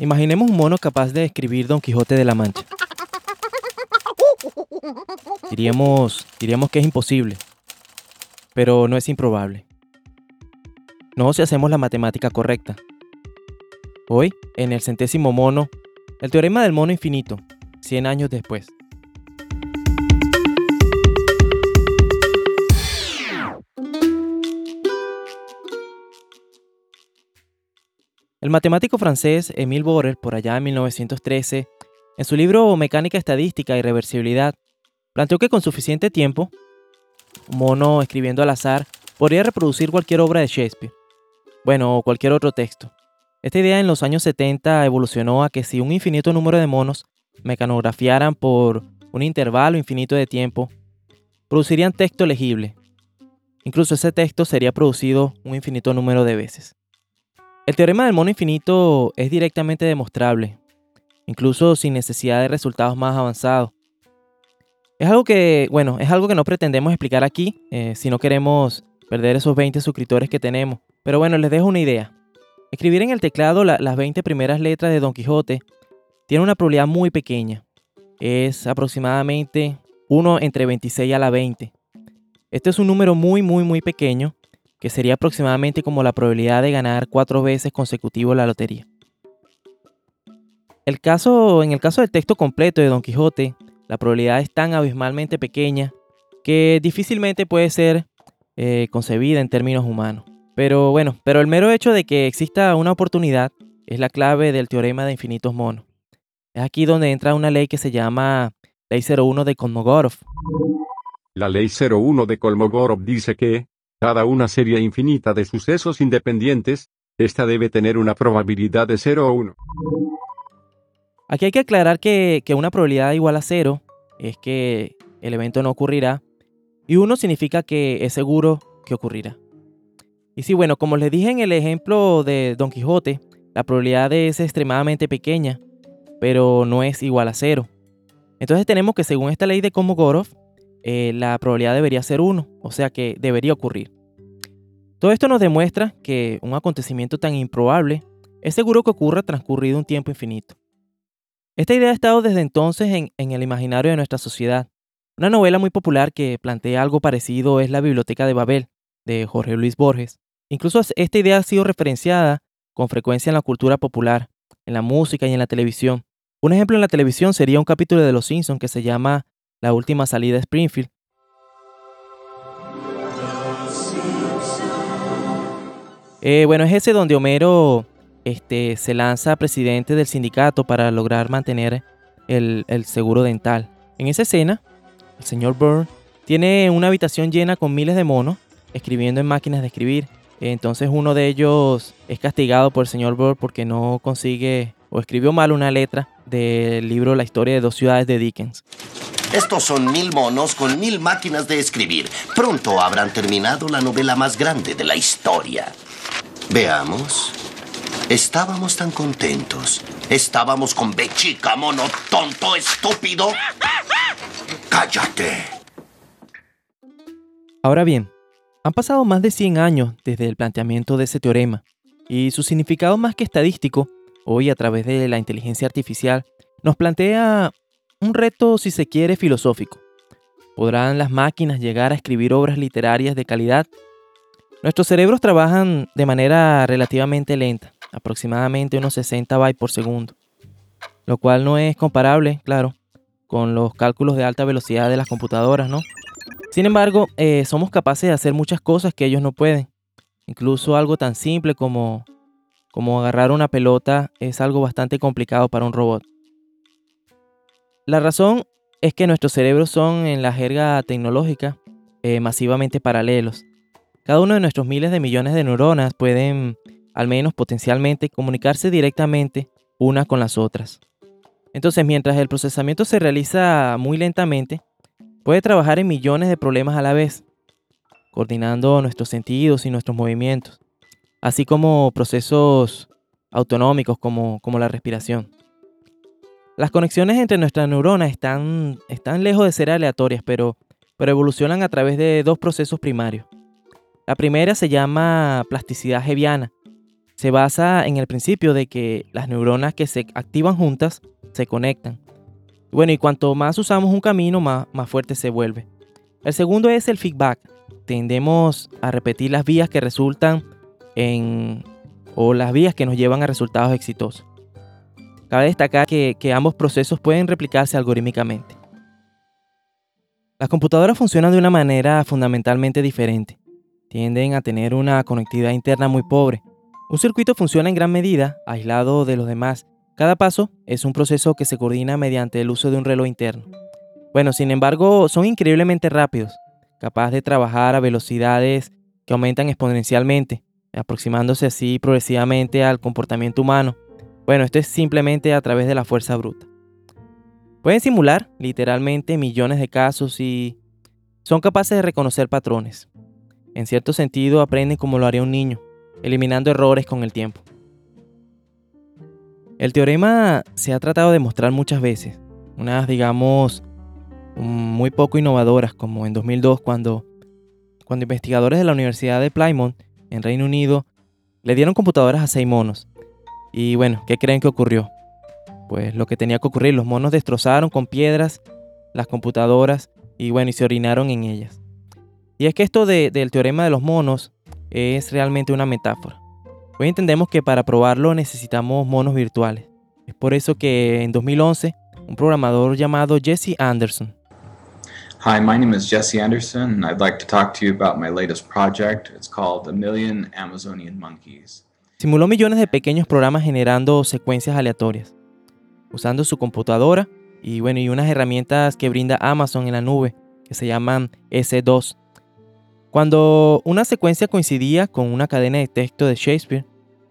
Imaginemos un mono capaz de escribir Don Quijote de la Mancha. Diríamos, diríamos que es imposible, pero no es improbable. No si hacemos la matemática correcta. Hoy, en el centésimo mono, el teorema del mono infinito, 100 años después. El matemático francés Émile Borel, por allá en 1913, en su libro Mecánica Estadística y Reversibilidad, planteó que con suficiente tiempo, mono escribiendo al azar podría reproducir cualquier obra de Shakespeare, bueno, o cualquier otro texto. Esta idea en los años 70 evolucionó a que si un infinito número de monos mecanografiaran por un intervalo infinito de tiempo, producirían texto legible. Incluso ese texto sería producido un infinito número de veces. El teorema del mono infinito es directamente demostrable, incluso sin necesidad de resultados más avanzados. Es algo que, bueno, es algo que no pretendemos explicar aquí eh, si no queremos perder esos 20 suscriptores que tenemos. Pero bueno, les dejo una idea. Escribir en el teclado las 20 primeras letras de Don Quijote tiene una probabilidad muy pequeña. Es aproximadamente 1 entre 26 a la 20. Este es un número muy, muy, muy pequeño que sería aproximadamente como la probabilidad de ganar cuatro veces consecutivo la lotería. El caso, en el caso del texto completo de Don Quijote, la probabilidad es tan abismalmente pequeña que difícilmente puede ser eh, concebida en términos humanos. Pero bueno, pero el mero hecho de que exista una oportunidad es la clave del teorema de infinitos monos. Es aquí donde entra una ley que se llama Ley 01 de Kolmogorov. La Ley 01 de Kolmogorov dice que, cada una serie infinita de sucesos independientes, esta debe tener una probabilidad de 0 o 1. Aquí hay que aclarar que, una probabilidad igual a 0 es que el evento no ocurrirá y 1 significa que es seguro que ocurrirá. Y sí, bueno, como les dije en el ejemplo de Don Quijote, la probabilidad es extremadamente pequeña, pero no es igual a 0. Entonces tenemos que según esta ley de Kolmogorov, eh, la probabilidad debería ser 1, o sea que debería ocurrir. Todo esto nos demuestra que un acontecimiento tan improbable es seguro que ocurra transcurrido un tiempo infinito. Esta idea ha estado desde entonces en, en el imaginario de nuestra sociedad. Una novela muy popular que plantea algo parecido es La Biblioteca de Babel, de Jorge Luis Borges. Incluso esta idea ha sido referenciada con frecuencia en la cultura popular, en la música y en la televisión. Un ejemplo en la televisión sería un capítulo de Los Simpsons que se llama la última salida de Springfield. Eh, bueno, es ese donde Homero este, se lanza presidente del sindicato para lograr mantener el, el seguro dental. En esa escena, el señor Burr tiene una habitación llena con miles de monos escribiendo en máquinas de escribir. Entonces uno de ellos es castigado por el señor Burr porque no consigue o escribió mal una letra del libro La historia de dos ciudades de Dickens. Estos son mil monos con mil máquinas de escribir. Pronto habrán terminado la novela más grande de la historia. Veamos. Estábamos tan contentos. Estábamos con Bechica, mono tonto, estúpido. Cállate. Ahora bien, han pasado más de 100 años desde el planteamiento de ese teorema, y su significado más que estadístico, hoy a través de la inteligencia artificial, nos plantea un reto, si se quiere, filosófico. ¿Podrán las máquinas llegar a escribir obras literarias de calidad? Nuestros cerebros trabajan de manera relativamente lenta, aproximadamente unos 60 bytes por segundo, lo cual no es comparable, claro, con los cálculos de alta velocidad de las computadoras, ¿no? Sin embargo, eh, somos capaces de hacer muchas cosas que ellos no pueden. Incluso algo tan simple como, como agarrar una pelota es algo bastante complicado para un robot. La razón es que nuestros cerebros son, en la jerga tecnológica, eh, masivamente paralelos. Cada uno de nuestros miles de millones de neuronas pueden, al menos potencialmente, comunicarse directamente unas con las otras. Entonces, mientras el procesamiento se realiza muy lentamente, puede trabajar en millones de problemas a la vez, coordinando nuestros sentidos y nuestros movimientos, así como procesos autonómicos como, como la respiración. Las conexiones entre nuestras neuronas están, están lejos de ser aleatorias, pero, pero evolucionan a través de dos procesos primarios. La primera se llama plasticidad hebiana. se basa en el principio de que las neuronas que se activan juntas se conectan. Bueno, y cuanto más usamos un camino, más, más fuerte se vuelve. El segundo es el feedback. Tendemos a repetir las vías que resultan en o las vías que nos llevan a resultados exitosos. Cabe destacar que, ambos procesos pueden replicarse algorítmicamente. Las computadoras funcionan de una manera fundamentalmente diferente. Tienden a tener una conectividad interna muy pobre. Un circuito funciona en gran medida aislado de los demás. Cada paso es un proceso que se coordina mediante el uso de un reloj interno. Bueno, sin embargo, son increíblemente rápidos, capaces de trabajar a velocidades que aumentan exponencialmente, aproximándose así progresivamente al comportamiento humano. Bueno, esto es simplemente a través de la fuerza bruta. Pueden simular literalmente millones de casos y son capaces de reconocer patrones. En cierto sentido, aprenden como lo haría un niño, eliminando errores con el tiempo. El teorema se ha tratado de mostrar muchas veces, unas digamos muy poco innovadoras, como en 2002 cuando, cuando investigadores de la Universidad de Plymouth en Reino Unido le dieron computadoras a seis monos. Y bueno, ¿qué creen que ocurrió? Pues lo que tenía que ocurrir, los monos destrozaron con piedras las computadoras y bueno, y se orinaron en ellas. Y es que esto del teorema de los monos es realmente una metáfora. Hoy entendemos que para probarlo necesitamos monos virtuales. Es por eso que en 2011 un programador llamado Jesse Anderson Hi, my name is Jesse Anderson, and I'd like to talk to you about my latest project. It's called A Million Amazonian Monkeys. Simuló millones de pequeños programas generando secuencias aleatorias, usando su computadora y bueno, y unas herramientas que brinda Amazon en la nube, que se llaman S2. Cuando una secuencia coincidía con una cadena de texto de Shakespeare,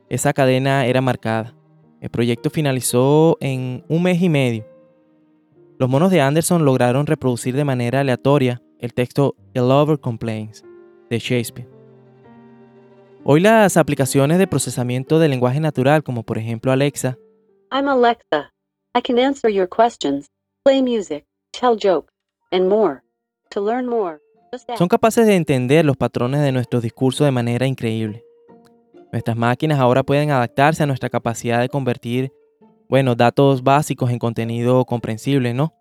esa cadena era marcada. El proyecto finalizó en un mes y medio los monos de Anderson lograron reproducir de manera aleatoria el texto A Lover Complains de Shakespeare. Hoy las aplicaciones de procesamiento del lenguaje natural, como por ejemplo Alexa, I'm Alexa. I can answer your questions, play music, tell jokes, and more. To learn more, son capaces de entender los patrones de nuestro discurso de manera increíble. Nuestras máquinas ahora pueden adaptarse a nuestra capacidad de convertir bueno, datos básicos en contenido comprensible, ¿no?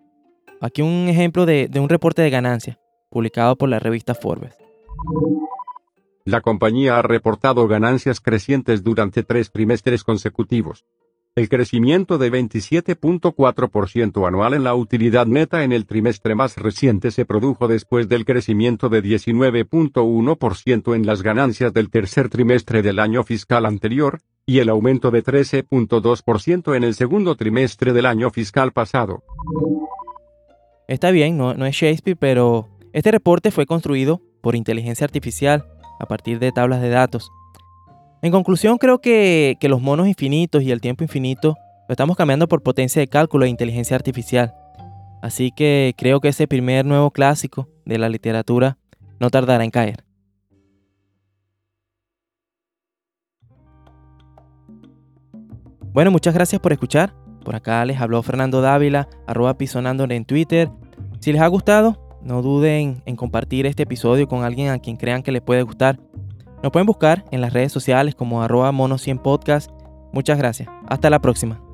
Aquí un ejemplo de, de un reporte de ganancias publicado por la revista Forbes. La compañía ha reportado ganancias crecientes durante tres trimestres consecutivos. El crecimiento de 27.4% anual en la utilidad neta en el trimestre más reciente se produjo después del crecimiento de 19.1% en las ganancias del tercer trimestre del año fiscal anterior, y el aumento de 13.2% en el segundo trimestre del año fiscal pasado. Está bien, no, no es Shakespeare, pero este reporte fue construido por inteligencia artificial a partir de tablas de datos en conclusión, creo que, los monos infinitos y el tiempo infinito lo estamos cambiando por potencia de cálculo e inteligencia artificial. Así que creo que ese primer nuevo clásico de la literatura no tardará en caer. Bueno, muchas gracias por escuchar. Por acá les habló Fernando Dávila, arroba pisonando en Twitter. Si les ha gustado, no duden en compartir este episodio con alguien a quien crean que le puede gustar. Nos pueden buscar en las redes sociales como arroba mono100podcast. Muchas gracias. Hasta la próxima.